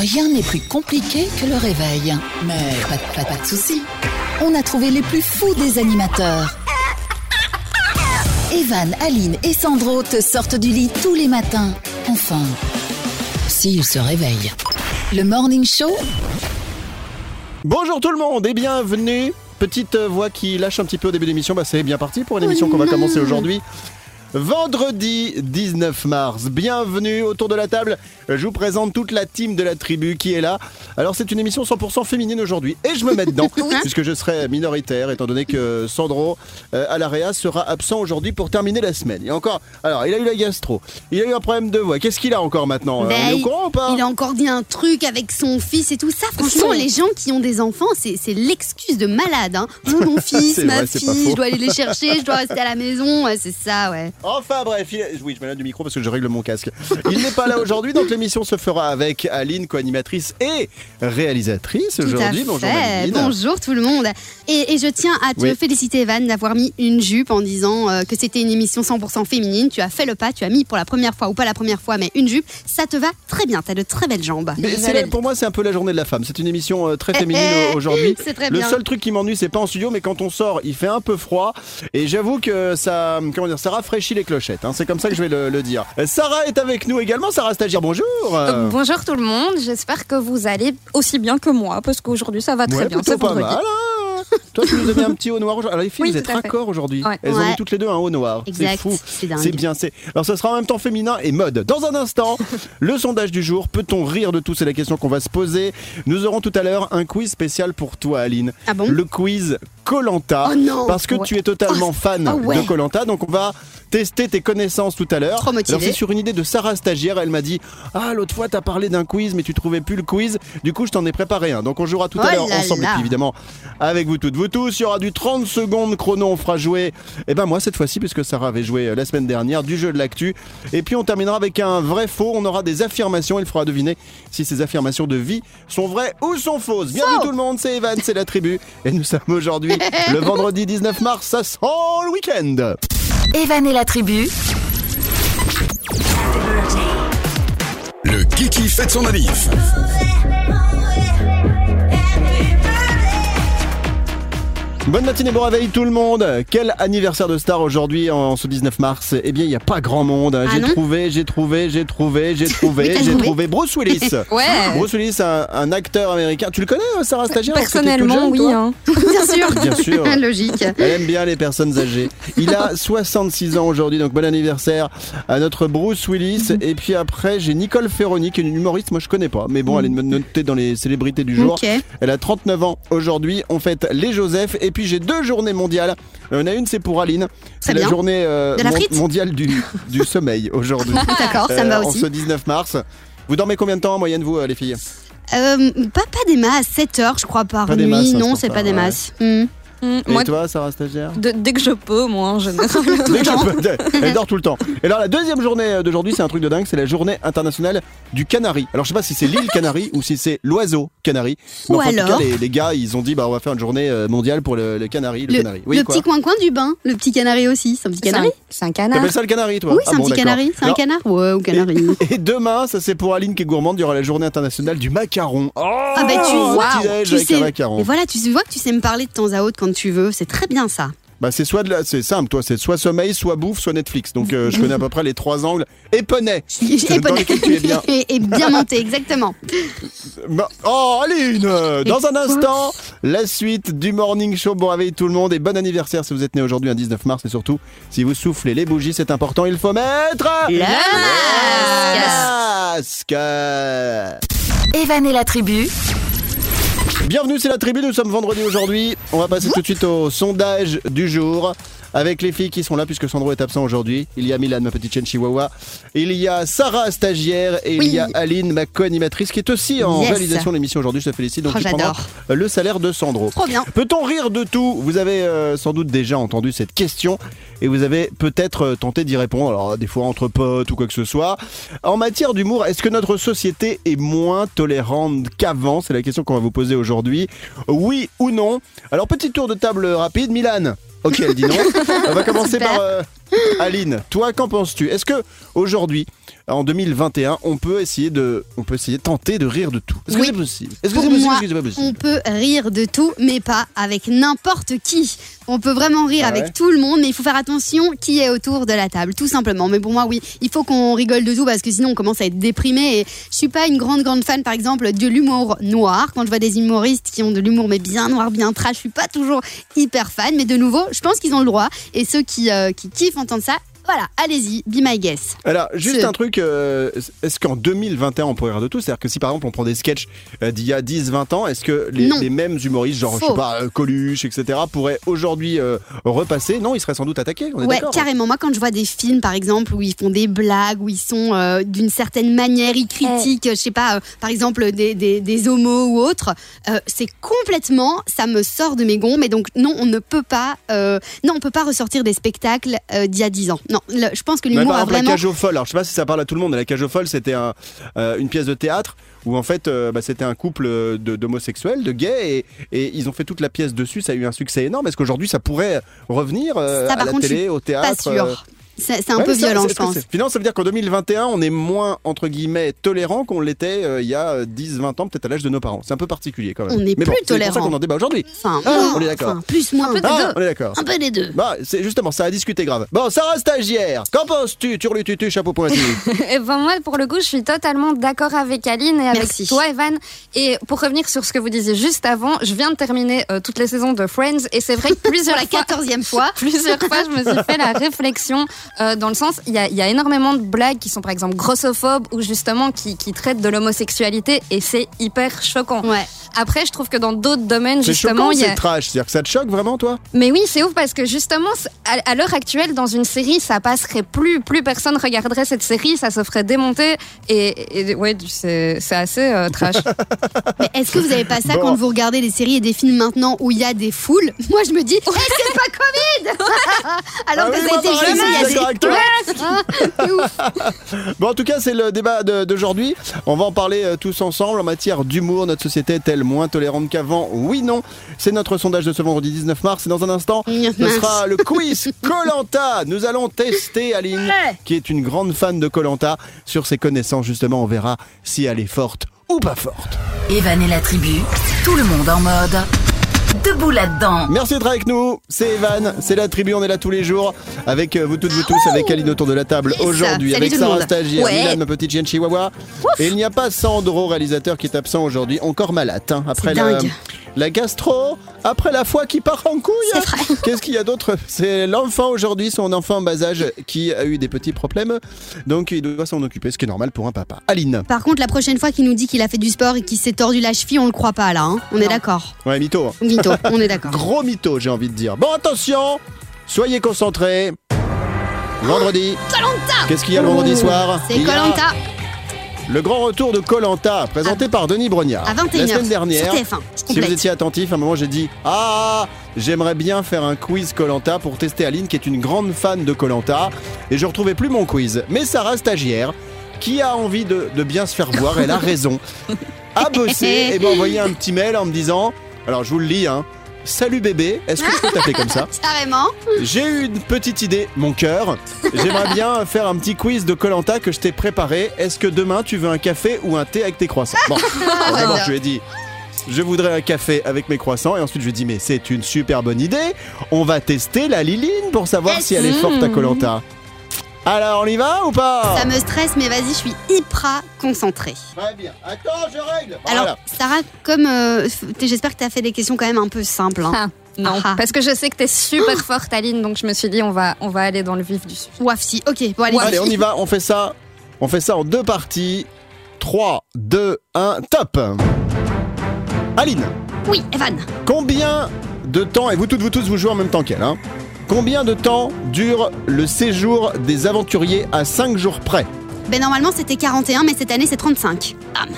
Rien n'est plus compliqué que le réveil. Mais pas, pas, pas de soucis. On a trouvé les plus fous des animateurs. Evan, Aline et Sandro te sortent du lit tous les matins. Enfin, s'ils se réveillent. Le Morning Show, Bonjour tout le monde et bienvenue. Petite voix qui lâche un petit peu au début d'émission, bah c'est bien parti pour une émission qu'on va commencer aujourd'hui. Vendredi 19 mars, bienvenue autour de la table. Je vous présente toute la team de la tribu qui est là. Alors c'est une émission 100% féminine aujourd'hui et je me mets dedans puisque je serai minoritaire étant donné que Sandro euh, Alaria sera absent aujourd'hui pour terminer la semaine. Et encore, alors il a eu la gastro, il a eu un problème de voix. Qu'est-ce qu'il a encore maintenant Ben, est au courant ou pas Il a encore dit un truc avec son fils et tout ça. Franchement, les gens qui ont des enfants, c'est l'excuse de malade. Hein. Oh, mon fils, ma vrai, fille, je dois aller les chercher, je dois rester à la maison. Ouais, c'est ça, ouais. Enfin bref, il est- oui, je m'éloigne du micro parce que je règle mon casque. Il n'est pas là aujourd'hui, donc l'émission se fera avec Aline, co-animatrice et réalisatrice aujourd'hui. Bonjour. Aline. Bonjour tout le monde. Et, et je tiens à te Oui. féliciter, Evan, d'avoir mis une jupe en disant euh, que c'était une émission 100% féminine. Tu as fait le pas, tu as mis pour la première fois ou pas la première fois, mais une jupe. Ça te va très bien. Tu as de très belles jambes. Mais pour moi, c'est un peu la journée de la femme. C'est une émission euh, très féminine Eh, eh, aujourd'hui. c'est très Le bien. seul truc qui m'ennuie, c'est pas en studio, mais quand on sort, il fait un peu froid. Et j'avoue que ça, comment dire, ça rafraîchit les clochettes. hein. C'est comme ça que je vais le, le dire. Sarah est avec nous également. Sarah Stagiaire, bonjour. Euh, Bonjour tout le monde, j'espère que vous allez aussi bien que moi parce qu'aujourd'hui ça va très ouais, bien. C'est pas mal. hein. Toi, tu nous as mis un petit haut noir aujourd'hui. Alors, les filles, Oui, vous êtes raccord aujourd'hui. Ouais. Elles ont mis toutes les deux un haut noir. C'est fou. C'est bien. C'est alors, ce sera en même temps féminin et mode. Dans un instant, le sondage du jour. Peut-on rire de tout? C'est la question qu'on va se poser. Nous aurons tout à l'heure un quiz spécial pour toi, Aline. Ah bon? Le quiz Colanta. Oh Parce que Ouais. tu es totalement fan oh ouais. de Colanta, donc on va tester tes connaissances tout à l'heure. Alors c'est sur une idée de Sarah stagiaire. Elle m'a dit ah l'autre fois t'as parlé d'un quiz mais tu trouvais plus le quiz. Du coup je t'en ai préparé un. Donc on jouera tout à Oh l'heure là ensemble. Et là. puis évidemment avec vous toutes, vous tous. Il y aura du 30 secondes chrono. On fera jouer. Et ben moi cette fois-ci puisque Sarah avait joué euh, la semaine dernière du jeu de l'actu. Et puis on terminera avec un vrai faux. On aura des affirmations. Il faudra deviner si ces affirmations de vie sont vraies ou sont fausses. Bienvenue tout le monde. C'est Evan, c'est la tribu. Et nous sommes aujourd'hui le vendredi 19 mars. Ça sent le week-end. Evan et la tribu, Le Kiki fête son manif. Bonne matinée, bon réveil tout le monde. Quel anniversaire de star aujourd'hui en ce 19 mars? Eh bien, il n'y a pas grand monde. Ah j'ai trouvé, j'ai trouvé, j'ai trouvé, j'ai trouvé, j'ai trouvé? Bruce Willis. Ouais. Bruce Willis, un, un acteur américain. Tu le connais, euh, Sarah Stagiaire? Personnellement, jeune, oui. hein. Bien sûr. Bien sûr. Logique. Elle aime bien les personnes âgées. Il a 66 ans aujourd'hui, donc bon anniversaire à notre Bruce Willis. Et puis après, j'ai Nicole Ferroni, qui est une humoriste, moi je connais pas, mais bon, elle est notée dans les célébrités du jour. Elle a 39 ans aujourd'hui. On fête les Joseph. Et puis j'ai deux journées mondiales. Il y en a une, c'est pour Aline. C'est la bien. journée euh, De la mon- frite mondiale du, du sommeil aujourd'hui. D'accord, ça me Euh, va En aussi. ce 19 mars. Vous dormez combien de temps en moyenne, vous, euh, les filles? Euh, pas, pas des masses, 7 heures, je crois, par Pas des nuit. masses, hein, non, c'est pas des ouais. masses. Hmm. Mm, Et Moi, toi, Sarah Stagiaire de- dès que je peux, moi en général. Dès que je peux. Elle dort tout le temps. Et alors la deuxième journée d'aujourd'hui, c'est un truc de dingue, c'est la journée internationale du canari. Alors je sais pas si c'est l'île canari ou si c'est l'oiseau canari. Mais Ou enfin, en tout alors cas, les, les gars, ils ont dit bah on va faire une journée euh, mondiale pour le, le canari, le, Le, canari. Oui, le quoi petit coin-coin du bain, le petit canari aussi. C'est un petit C'est un- canari C'est un canard. T'appelles ça le canari, toi Oui, Ah c'est un bon, petit canari. C'est un Alors, canard Ouais, ou canari. Et demain, ça c'est pour Aline qui est gourmande, il y aura la journée internationale du macaron. Oh, Ah bah tu vois, petit-déj tu avec un sais, macaron. et voilà, tu vois que tu sais me parler de temps à autre quand tu veux, c'est très bien ça. Bah c'est soit de la- c'est simple, toi, c'est soit sommeil, soit bouffe, soit Netflix. Donc euh, je connais à peu près les trois angles. Et poney. Et, tu es bien. et, et bien monté, exactement. Bah, oh Aline euh, Dans un instant, la suite du Morning Show. Bon réveil tout le monde et bon anniversaire si vous êtes né aujourd'hui un 19 mars et surtout si vous soufflez les bougies, c'est important, il faut mettre Le masque. Evan et la tribu, Bienvenue, c'est la tribu, nous sommes vendredi aujourd'hui. On va passer tout de suite au sondage du jour. Avec les filles qui sont là puisque Sandro est absent aujourd'hui. Il y a Milan, ma petite chienne chihuahua. Il y a Sarah, stagiaire. Et il y a Aline, ma co-animatrice, qui est aussi en Yes. réalisation de l'émission aujourd'hui. Je te félicite. Donc Oh, tu prendras j'adore. le salaire de Sandro. Trop bien. Peut-on rire de tout? Vous avez euh, sans doute déjà entendu cette question et vous avez peut-être euh, tenté d'y répondre, alors des fois entre potes ou quoi que ce soit. En matière d'humour, est-ce que notre société est moins tolérante qu'avant? C'est la question qu'on va vous poser aujourd'hui. Oui ou non? Alors petit tour de table rapide, Milan. Ok, elle dit non. On va commencer Super. par, euh, Aline, toi, qu'en penses-tu? Est-ce que aujourd'hui, en 2021, on peut essayer de, on peut essayer de tenter de rire de tout? Est-ce que Oui. c'est possible? Est-ce que Pour c'est possible? moi, Est-ce que c'est pas possible? On peut rire de tout, mais pas avec n'importe qui. On peut vraiment rire Ah ouais? avec tout le monde, mais il faut faire attention qui est autour de la table, tout simplement. Mais pour moi, oui, il faut qu'on rigole de tout parce que sinon on commence à être déprimé. Et je suis pas une grande grande fan, par exemple, de l'humour noir. Quand je vois des humoristes qui ont de l'humour mais bien noir, bien trash, je suis pas toujours hyper fan. Mais de nouveau, je pense qu'ils ont le droit. Et ceux qui euh, qui kiffent entendre ça, voilà, allez-y, be my guest. Alors, juste un truc, euh, est-ce qu'en 2021 on pourrait rire de tout? C'est-à-dire que si par exemple on prend des sketchs euh, d'il y a 10-20 ans, est-ce que les, mêmes humoristes, genre je sais Faux. pas, euh, Coluche, etc., pourraient aujourd'hui euh, repasser? Non, ils seraient sans doute attaqués, on est Ouais, d'accord carrément. Moi, quand je vois des films, par exemple, où ils font des blagues, où ils sont euh, d'une certaine manière, ils critiquent, je sais pas, euh, par exemple, des, des, des homos ou autres, euh, c'est complètement, ça me sort de mes gonds. Mais donc, non, on ne peut pas, euh, non, on peut pas ressortir des spectacles euh, d'il y a 10 ans. Non, le- je pense que l'humour par a exemple, la vraiment. cage aux folles. Alors, je sais pas si ça parle à tout le monde. mais La cage aux folles, c'était un, euh, une pièce de théâtre où en fait, euh, bah, c'était un couple de- d'homosexuels, de gays, et, et ils ont fait toute la pièce dessus. Ça a eu un succès énorme. Est-ce qu'aujourd'hui, ça pourrait revenir euh, Ça, à la contre, télé, au Pas théâtre euh, sûr. C'est un ouais, peu violent, je pense. Finalement, ça veut dire qu'en 2021, on est moins, entre guillemets, tolérant qu'on l'était euh, il y a 10-20 ans, peut-être à l'âge de nos parents. C'est un peu particulier quand même. On est Mais bon, plus c'est pour ça tolérant. qu'on en débat aujourd'hui. Enfin, Ah, on est d'accord. enfin, plus, moins. Un peu Ah, on est d'accord. Un peu des deux. Bah, c'est justement ça à discuter grave. Bon, Sarah stagiaire, qu'en penses-tu Turlututu, chapeau pointu. Et ben moi, pour le coup, je suis totalement d'accord avec Aline et avec Merci. toi, Evan. Et pour revenir sur ce que vous disiez juste avant, je viens de terminer euh, toutes les saisons de Friends et c'est vrai que plusieurs la quatorzième fois. Plusieurs fois, je me suis fait la réflexion euh, dans le sens, il y a, il y a énormément de blagues qui sont par exemple grossophobes ou justement qui, qui traitent de l'homosexualité et c'est hyper choquant. Ouais. Après, je trouve que dans d'autres domaines, C'est justement, choquant, il y a... c'est trash. C'est-à-dire que ça te choque vraiment, toi? Mais oui, c'est ouf parce que justement, à, à l'heure actuelle, dans une série, ça passerait plus, plus personne regarderait cette série, ça se ferait démonter et, et ouais, c'est assez euh, trash. Mais est-ce que vous avez pas ça Bon. quand vous regardez des séries et des films maintenant où il y a des foules? Moi, je me dis, Eh, c'est pas Covid Alors Ah que oui, ça a moi, été pareil, jamais, il y a ouf. Bon, en tout cas, c'est le débat d'aujourd'hui. On va en parler euh, tous ensemble en matière d'humour. Notre société est-elle moins tolérante qu'avant? Oui, non. C'est notre sondage de ce vendredi 19 mars. Et dans un instant, ce sera le quiz Colanta. Nous allons tester Aline, qui est une grande fan de Colanta, sur ses connaissances. Justement, on verra si elle est forte ou pas forte. Evan et la tribu, tout le monde en mode. Debout là-dedans. Merci d'être avec nous. C'est Evan, c'est la tribu, on est là tous les jours avec euh, vous toutes, vous tous, avec Aline autour de la table Yes. aujourd'hui, avec Sarah. Stagiaire, Ouais. Milan, ma petite chienne chihuahua. Et il n'y a pas Sandro, réalisateur, qui est absent aujourd'hui, encore malade. hein, après la. La gastro, après la foi qui part en couille. Qu'est-ce qu'il y a d'autre? C'est l'enfant aujourd'hui, son enfant en bas âge, qui a eu des petits problèmes. Donc il doit s'en occuper, ce qui est normal pour un papa. Aline. Par contre, la prochaine fois qu'il nous dit qu'il a fait du sport et qu'il s'est tordu la cheville, on le croit pas là. hein. On est d'accord. Ouais, mytho. hein. Mytho, on est d'accord. Gros mytho, j'ai envie de dire. Bon, attention, soyez concentrés. Vendredi. Qu'est-ce qu'il y a le vendredi soir? C'est Colanta Le grand retour de Colanta, présenté par Denis Brognard. à 21h La semaine dernière, sur TF1. Je si vous étiez attentif, à un moment j'ai dit Ah, j'aimerais bien faire un quiz Colanta pour tester Aline, qui est une grande fan de Colanta. Et je retrouvais plus mon quiz. Mais Sarah, stagiaire, qui a envie de, de bien se faire voir, elle a raison, a bossé et m'a envoyé un petit mail en me disant Alors je vous le lis, hein. Salut bébé, est-ce que je peux t'appeler comme ça Carrément. J'ai eu une petite idée, mon cœur. J'aimerais bien faire un petit quiz de Colanta que je t'ai préparé. Est-ce que demain tu veux un café ou un thé avec tes croissants? Bon, d'abord je lui ai dit. Je voudrais un café avec mes croissants et ensuite je lui ai dit mais c'est une super bonne idée. On va tester la Liline pour savoir si elle est forte à Colanta. Alors on y va ou pas Ça me stresse, mais vas-y, je suis hyper concentrée. Très bien. Attends, je règle. Alors, Voilà. Sarah, comme euh, j'espère que tu as fait des questions quand même un peu simples. hein. Ah, non, Ah. parce que je sais que t'es super forte, Aline, donc je me suis dit on va on va aller dans le vif du sujet. Wafsi, ok, bon allez. Allez, on y va, on fait ça. On fait ça en deux parties. 3, 2, 1, top Aline, Oui, Evan. combien de temps, et vous toutes, vous tous, vous jouez en même temps qu'elle, hein? Combien de temps dure le séjour des aventuriers à 5 jours près Ben normalement c'était 41, mais cette année c'est 35. Bam.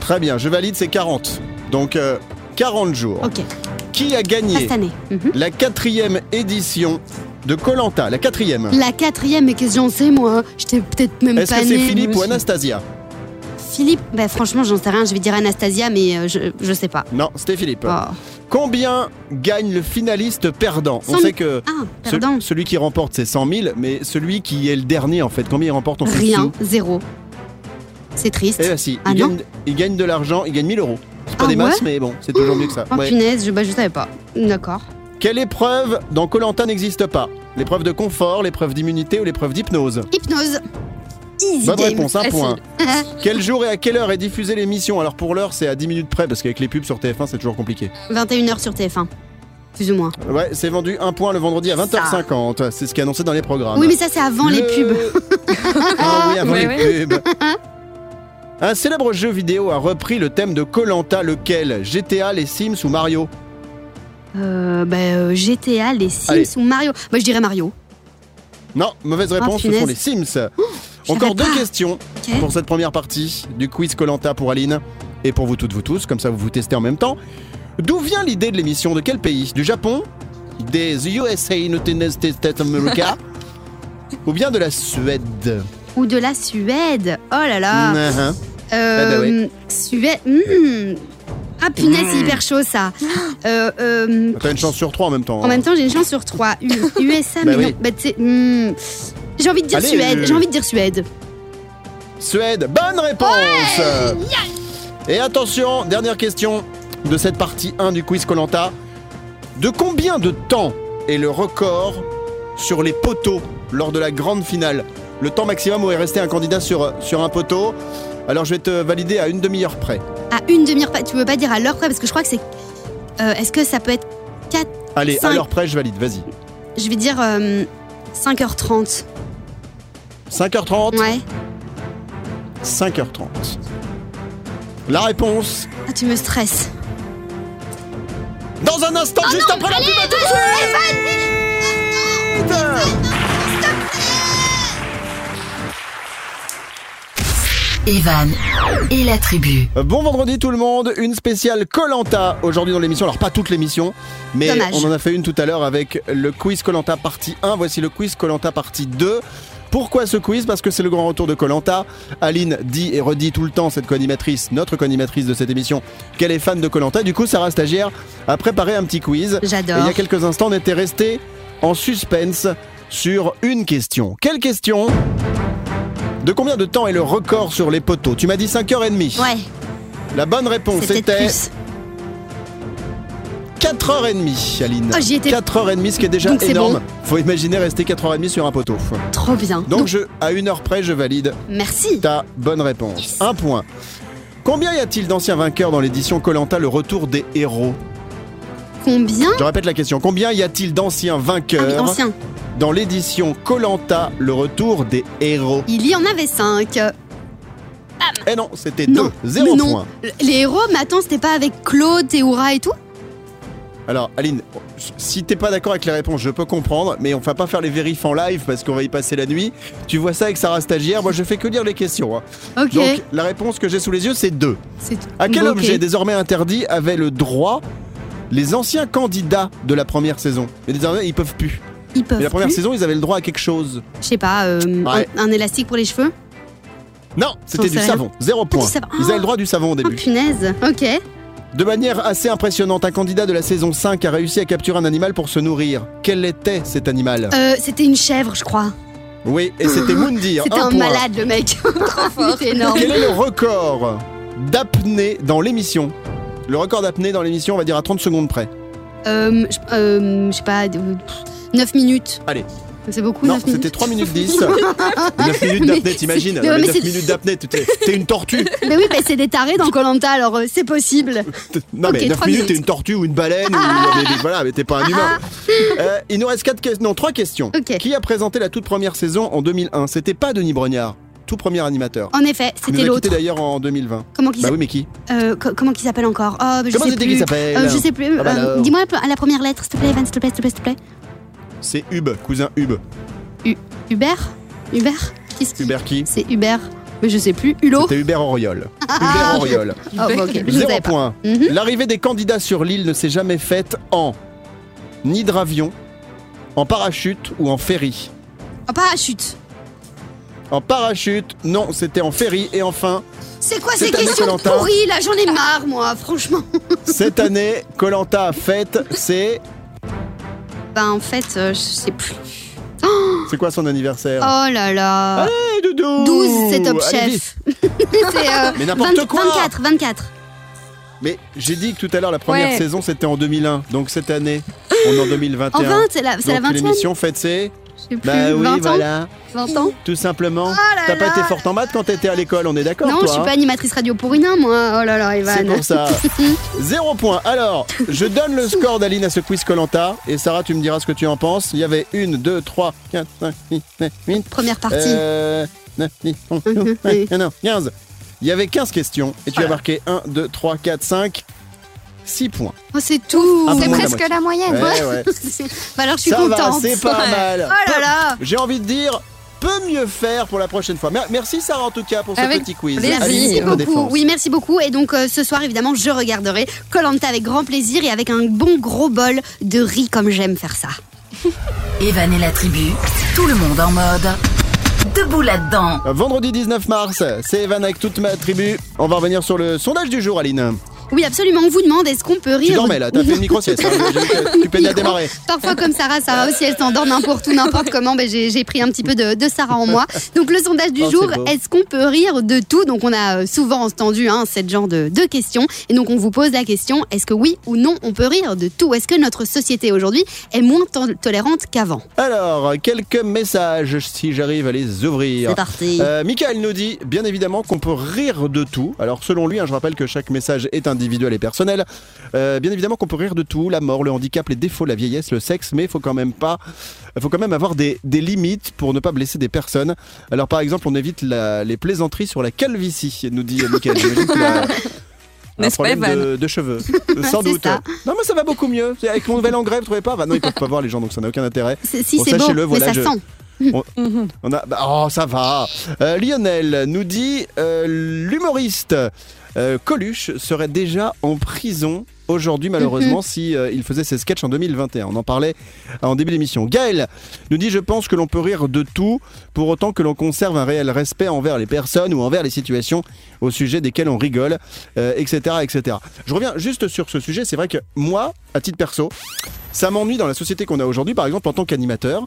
Très bien, je valide, c'est 40. Donc, euh, 40 jours. Ok, Qui a pas gagné cette année. Mhm. la quatrième édition de Colanta La quatrième. La quatrième, mais qu'est-ce que j'en sais moi J'étais peut-être même Est-ce pas que c'est née. Philippe ou Anastasia Philippe? Ben franchement j'en sais rien, je vais dire Anastasia, mais euh, je, je sais pas. Non, c'était Philippe. Oh. Combien gagne le finaliste perdant On 100 sait que Ah, ce- celui qui remporte c'est 100 000, mais celui qui est le dernier en fait, combien il remporte en Rien, zéro. C'est triste. Eh ben si, Ah il, gagne, il gagne de l'argent, il gagne 1000 euros. C'est pas Ah des masses, mais bon, c'est toujours mieux que ça. Oh Ouais. punaise, je, bah, je savais pas. D'accord. Quelle épreuve dans Colanta n'existe pas? L'épreuve de confort, l'épreuve d'immunité ou l'épreuve d'hypnose? Hypnose. Easy Bonne game. réponse, un Facile. point. Quel jour et à quelle heure est diffusée l'émission Alors pour l'heure, c'est à 10 minutes près parce qu'avec les pubs sur TF1, c'est toujours compliqué. 21h sur TF1. Plus ou moins. Ouais, c'est vendu un point le vendredi à 20h50. C'est ce qui est annoncé dans les programmes. Oui, mais ça, c'est avant les Le- pubs. ah oui, avant Ouais, les pubs. Un célèbre jeu vidéo a repris le thème de Colanta, lequel? GTA, les Sims ou Mario? Euh, bah, euh, GTA, les Sims Allez. ou Mario? Moi, je dirais Mario. Non, mauvaise réponse, ce punaise. sont les Sims. Encore deux pas. questions pour cette première partie du quiz Colanta pour Aline et pour vous toutes, vous tous, comme ça vous vous testez en même temps. D'où vient l'idée de l'émission De quel pays? Du Japon Des USA, United States America Ou bien de la Suède? Ou de la Suède. Oh là là. Mhm. Euh, Suède. Ah punaise, c'est hyper chaud ça. Euh, euh, T'as une chance sur trois en même temps. en même temps, j'ai une chance sur trois. U- USA, Bah mais oui. non. Bah, hmm. J'ai envie de dire Allez, Suède. euh, J'ai envie de dire Suède. Suède, bonne réponse Et attention, dernière question de cette partie 1 du quiz Colanta. De combien de temps est le record sur les poteaux lors de la grande finale? Le temps maximum où est resté un candidat sur, sur un poteau? Alors je vais te valider à une demi-heure près. À une demi-heure, pas- tu veux pas dire à l'heure près parce que je crois que c'est. Euh, Est-ce que ça peut être 4 Allez, à l'heure près, je valide, vas-y. Je vais dire euh, 5h30. 5h30 Ouais. 5h30. La réponse Ah, tu me stresses. dans un instant, juste après la pub, à tout de suite Evan et la tribu. Bon vendredi tout le monde, une spéciale Colanta aujourd'hui dans l'émission. Alors pas toute l'émission, mais Dommage. on en a fait une tout à l'heure avec le quiz Colanta partie 1. Voici le quiz Colanta partie 2. Pourquoi ce quiz? Parce que c'est le grand retour de Colanta. Aline dit et redit tout le temps, cette co-animatrice, notre co-animatrice de cette émission, qu'elle est fan de Colanta. Du coup, Sarah Stagiaire a préparé un petit quiz. Et il y J'adore. a quelques instants, on était resté en suspense sur une question. Quelle question? De combien de temps est le record sur les poteaux? Tu m'as dit 5h30. Ouais, La bonne réponse était plus. 4h30, Aline. Oh, j'y étais. 4h30, ce qui est déjà Donc c'est énorme. bon. Faut imaginer rester 4h30 sur un poteau. Trop bien. Donc, je, à une heure près, je valide Merci. ta bonne réponse. Un point. Combien y a-t-il d'anciens vainqueurs dans l'édition Colanta Le Retour des héros? Combien? Je répète la question. Combien y a-t-il d'anciens Ah oui, vainqueurs ancien. dans l'édition Colanta Le Retour des héros? Il y en avait 5. Eh non, c'était Non. 2. 0 mais non. point. Les héros, mais attends, c'était pas avec Claude, Théoura et tout? Alors, Aline, si t'es pas d'accord avec les réponses, je peux comprendre, mais on va pas faire les vérifs en live parce qu'on va y passer la nuit. Tu vois ça avec Sarah Stagiaire, moi je fais que lire les questions. hein. Ok. Donc, la réponse que j'ai sous les yeux, c'est 2. C'est- À quel Ok. objet désormais interdit avait le droit les anciens candidats de la première saison? Mais désormais, ils peuvent plus. Ils peuvent Mais la première plus. saison, ils avaient le droit à quelque chose. Je sais pas, euh, Ouais. un, un élastique pour les cheveux? Non, c'était du savon. Zéro point. savon. Ils avaient le droit du savon au Oh début. punaise. Ok. De manière assez impressionnante, un candidat de la saison 5 a réussi à capturer un animal pour se nourrir. Quel était cet animal? Euh, c'était une chèvre, je crois. Oui, et c'était Moundir. C'était un, point. malade, le mec. Trop fort. C'était énorme. Quel est le record d'apnée dans l'émission? Le record d'apnée dans l'émission, on va dire à 30 secondes près. Euh, je, euh, je sais pas, 9 minutes. Allez. C'est beaucoup, non, 9 minutes c'était 3 minutes 10. 9 minutes d'apnée, t'imagines mais ouais, Les mais 9 c'est- minutes d'apnée, t'es une tortue. Mais oui, mais c'est des tarés dans Colanta, alors euh, c'est possible. Non, mais Ok, 9 trois minutes, t'es une tortue ou une baleine. ou- mais, voilà, mais t'es pas un humain. Euh, il nous reste quatre questions. Non, 3 questions. Qui a présenté la toute première saison en 2001 C'était pas Denis Brognard, tout premier animateur. En effet, c'était l'autre. quitté d'ailleurs en 2020. Comment qu'il Bah oui, mais qui? Euh, co- comment qu'il s'appelle encore? Oh, bah, je Comment sais c'était s'appelle? Euh, je sais plus. Ah bah Euh. Dis-moi la, la première lettre, s'il te plaît, Evan, s'il te plaît, s'il te plaît, s'il te plaît. C'est Hub, cousin Hub. Hubert? Hubert? Qu'est-ce qui- Hubert qui? C'est Hubert. Mais je sais plus. Hulot? C'était Hubert Auriol. Hubert Auriol. Oh, bah, je Zéro point. Mhm. L'arrivée des candidats sur l'île ne s'est jamais faite en ni hydravion, en parachute ou en ferry. En parachute. En parachute, non, c'était en ferry. Et enfin, C'est quoi ces questions pourries là? J'en ai marre, moi, franchement. Cette année, Colanta fête, c'est. Bah, en fait, euh, je sais plus. C'est quoi son anniversaire? Oh là là. Hey, Doudou 12, c'est Top Allez, Chef. c'est euh, Mais n'importe quoi 24, 24. Mais j'ai dit que tout à l'heure, la première Ouais. saison, c'était en 2001. Donc cette année, on est en 2021. En 20, c'est la, c'est la Donc 20e. l'émission fête ses. Sais plus. Bah oui, 20 ans voilà. 20 ans Tout simplement. là T'as pas été forte en maths quand t'étais à l'école, on est d'accord Non, toi je suis hein pas animatrice radio pour rien, moi. Oh là là, C'est Evan. pour ça. Zéro point. Alors, je donne le score d'Aline à ce quiz Colanta. Et Sarah, tu me diras ce que tu en penses. Il y avait une, deux, trois, quatre, cinq, six, sept, huit. Première partie. Euh, neuf, dix, onze, Mhm, douze, oui. treize, quatorze, 15. Il y avait 15 questions. Et tu as marqué 1, 2, 3, 4, 5, 6 points. Oh, c'est tout. Ah, C'est bon, presque la moyenne. Ouais, ouais. bah alors, je suis Ça va, contente. c'est pas mal. Oh là là. J'ai envie de dire, peut mieux faire pour la prochaine fois. Mer- Merci Sarah en tout cas pour ce Avec petit quiz. Merci beaucoup. Oui, merci beaucoup. Et donc, euh, ce soir, évidemment, je regarderai Colanta avec grand plaisir et avec un bon gros bol de riz comme j'aime faire ça. Evan et la tribu, tout le monde en mode. Debout là-dedans. Vendredi 19 mars, c'est Evan avec toute ma tribu. On va revenir sur le sondage du jour, Aline. Oui, absolument. On vous demande est-ce qu'on peut rire Tu dormais là, t'as fait une micro-sieste. hein. Tu peinais à démarrer. Parfois comme Sarah, Sarah aussi elle s'endort n'importe où, n'importe comment. Ben, j'ai j'ai pris un petit peu de, de Sarah en moi. Donc le sondage du Oh, jour, est-ce qu'on peut rire de tout? Donc on a euh, souvent entendu hein, ce genre de, de questions. Et donc on vous pose la question, est-ce que oui ou non on peut rire de tout? Est-ce que notre société aujourd'hui est moins to- tolérante qu'avant? Alors, quelques messages si j'arrive à les ouvrir. C'est parti. Euh, Michael nous dit bien évidemment qu'on peut rire de tout. Alors selon lui, hein, je rappelle que chaque message est individuel et personnel. Euh, bien évidemment qu'on peut rire de tout, la mort, le handicap, les défauts, la vieillesse, le sexe, mais il faut quand même pas, faut quand même avoir des, des limites pour ne pas blesser des personnes. Alors par exemple, on évite la- les plaisanteries sur la calvitie, nous dit Michael. Un pas, problème Evan de, de cheveux, sans doute. ça. Non mais ça va beaucoup mieux. Avec mon nouvel engrais, vous trouvez pas? Bah non, ils peuvent pas voir les gens, donc ça n'a aucun intérêt. C'est- Si bon, c'est sachez-le, mais voilà, ça je- sent. On a, bah, oh, ça va. Euh, Lionel nous dit euh, l'humoriste euh, Coluche serait déjà en prison aujourd'hui, malheureusement, si euh, il faisait ses sketchs en 2021. On en parlait en début d'émission. Gaël nous dit Je pense que l'on peut rire de tout, pour autant que l'on conserve un réel respect envers les personnes ou envers les situations au sujet desquelles on rigole, etc., etc. Je reviens juste sur ce sujet. C'est vrai que moi, à titre perso, ça m'ennuie dans la société qu'on a aujourd'hui, par exemple en tant qu'animateur.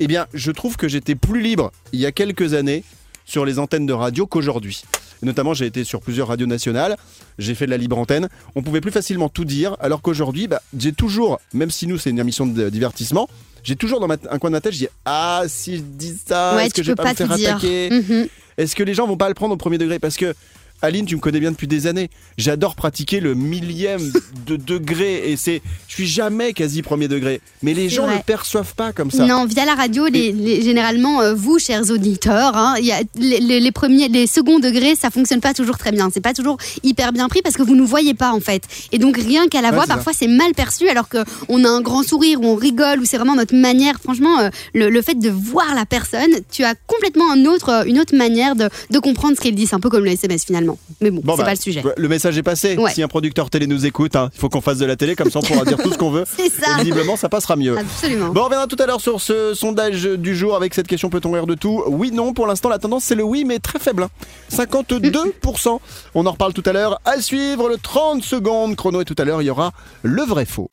Eh bien, je trouve que j'étais plus libre il y a quelques années sur les antennes de radio qu'aujourd'hui. Notamment, j'ai été sur plusieurs radios nationales, j'ai fait de la libre antenne. On pouvait plus facilement tout dire, alors qu'aujourd'hui, bah, j'ai toujours, même si nous c'est une émission de divertissement, j'ai toujours dans ma- un coin de ma tête, je dis ah si je dis ça, Ouais, est-ce que je vais pas, me faire attaquer Mhm. Est-ce que les gens vont pas le prendre au premier degré? Parce que Aline, tu me connais bien depuis des années. J'adore pratiquer le millième de degré et c'est, je suis jamais quasi premier degré. Mais les gens vrai. le perçoivent pas comme ça. Non, via la radio, les, les- généralement, euh, vous, chers auditeurs, hein, il y a les, premiers, les seconds degrés, ça fonctionne pas toujours très bien. C'est pas toujours hyper bien pris parce que vous nous voyez pas en fait. Et donc rien qu'à la Ouais, voix, parfois c'est mal perçu alors que on a un grand sourire ou on rigole ou c'est vraiment notre manière. Franchement, euh, le, le fait de voir la personne, tu as complètement un autre, euh, une autre manière de, de comprendre ce qu'elle dit. C'est un peu comme le SMS finalement. Mais bon, Bon, c'est bah, pas le sujet. Le message est passé. Ouais. Si un producteur télé nous écoute, hein, il faut qu'on fasse de la télé, comme ça on pourra dire tout ce qu'on veut. C'est ça. Et visiblement, ça passera mieux. Absolument. Bon, on reviendra tout à l'heure sur ce sondage du jour avec cette question peut-on rire de tout? Oui, non, pour l'instant la tendance c'est le oui, mais très faible. hein. 52%. On en reparle tout à l'heure. À suivre le 30 secondes chrono et tout à l'heure il y aura le vrai faux.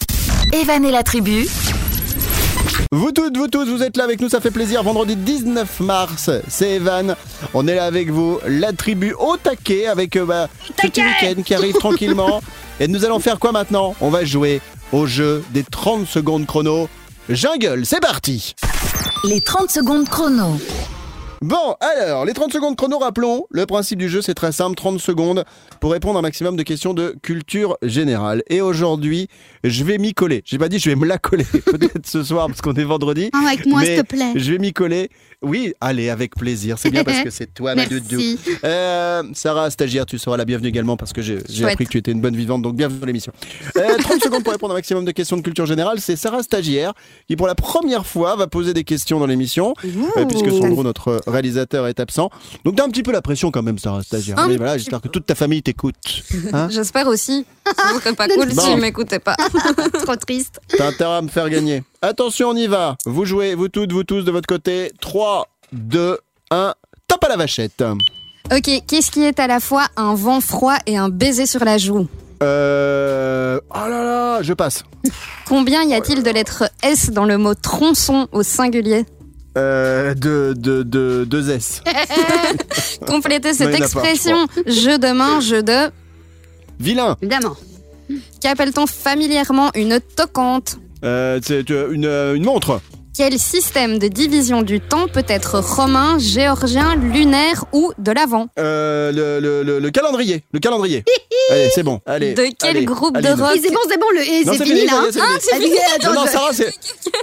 Evan et la tribu, Vous toutes, vous tous, vous êtes là avec nous, ça fait plaisir. Vendredi 19 mars, c'est Evan. On est là avec vous, la tribu au taquet avec euh, bah, ce petit week-end qui arrive tranquillement. Et nous allons faire quoi maintenant? On va jouer au jeu des 30 secondes chrono. Jungle, c'est parti les 30 secondes chrono. Bon, alors, les 30 secondes chrono, rappelons, le principe du jeu c'est très simple, 30 secondes pour répondre à un maximum de questions de culture générale. Et aujourd'hui, je vais m'y coller. J'ai pas dit je vais me la coller, peut-être ce soir parce qu'on est vendredi. Ah, avec moi, s'il te plaît. Je vais m'y coller. Oui, allez, avec plaisir. C'est bien parce que c'est toi, ma doudou. Euh, Sarah, stagiaire, tu seras la bienvenue également parce que j'ai appris que tu étais une bonne vivante, donc bienvenue dans l'émission. Euh, 30 secondes pour répondre à un maximum de questions de culture générale. C'est Sarah, stagiaire, qui pour la première fois va poser des questions dans l'émission, euh, puisque Sandro, notre réalisateur, est absent. Donc t'as un petit peu la pression quand même, Sarah, stagiaire. Un Mais voilà, j'espère que toute ta famille t'écoute. Hein J'espère aussi. Ce serait pas cool Bon. s'ils m'écoutaient pas. Trop triste. T'as intérêt à me faire gagner. Attention, on y va. Vous jouez, vous toutes, vous tous de votre côté. 3, 2, 1. Top à la vachette. Ok, qu'est-ce qui est à la fois un vent froid et un baiser sur la joue Euh... Oh là là, je passe. Combien y a-t-il de lettres S dans le mot tronçon au singulier Euh... De... de... de... deux S. Complétez Non, cette il y en a pas, expression jeu de main, jeu de. Vilain. Évidemment. Qu'appelle-t-on familièrement une toquante Euh... C'est euh, une, euh, une montre. Quel système de division du temps peut être romain, géorgien, lunaire ou de l'avant Euh... Le, le, le, le calendrier. Le calendrier. allez, c'est bon. Allez. De quel allez, groupe de allez. rock Et c'est bon, c'est bon, le Non, c'est fini là. hein. Non, Sarah, c'est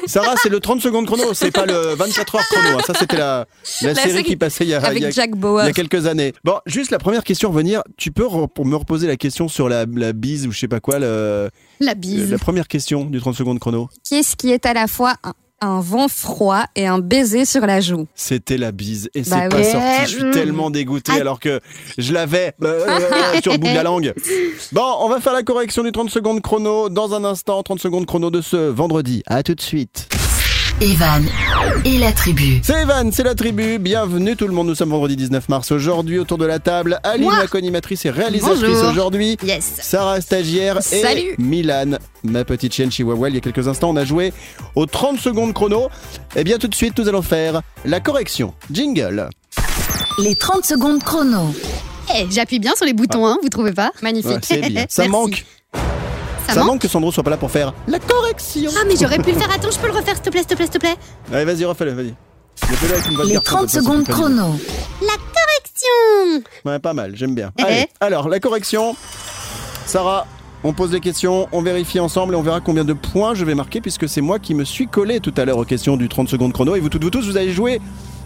Sarah, c'est le 30 secondes chrono, c'est pas le 24 heures chrono. hein. Ça, c'était la, la, série série qui passait il y a, Avec il y a- Jack il y Bauer. a quelques années. Bon, juste la première question à venir. Tu peux pour me reposer la question sur la, la bise ou je sais pas quoi, le- La bise. la première question du 30 secondes chrono. Qu'est-ce qui est à la fois un, un vent froid et un baiser sur la joue C'était la bise et c'est Bah pas sorti. Je suis Mm. tellement dégoûté Ah. alors que je l'avais euh, euh, sur le bout de la langue. Bon, on va faire la correction du 30 secondes chrono dans un instant. 30 secondes chrono de ce vendredi. À tout de suite. Evan et la tribu. C'est Evan, c'est la tribu. Bienvenue tout le monde. Nous sommes vendredi 19 mars. Aujourd'hui, autour de la table, Aline, Moi. la co-animatrice et réalisatrice aujourd'hui. Yes. Sarah, stagiaire. Et Salut. Milan, ma petite chienne chihuahua. Il y a quelques instants, on a joué aux 30 secondes chrono. Et bien tout de suite, nous allons faire la correction. Jingle. Les 30 secondes chrono. Eh, J'appuie bien sur les boutons, hein, vous trouvez pas? Magnifique. Ouais, c'est bien. Ça Merci. manque. Ça Ça manque manque que Sandro soit pas là pour faire la correction. Ah, mais j'aurais pu le faire. Attends, je peux le refaire, s'il te plaît, s'il te plaît, s'il te plaît. Allez, vas-y, refais-le, vas-y. Avec une Les garçon, 30 comme ça, c'est secondes chrono. Action Ouais, pas mal, j'aime bien. Eh Allez, eh. alors, la correction. Sarah, on pose les questions, on vérifie ensemble et on verra combien de points je vais marquer puisque c'est moi qui me suis collé tout à l'heure aux questions du 30 secondes chrono et vous toutes vous tous, vous allez jouer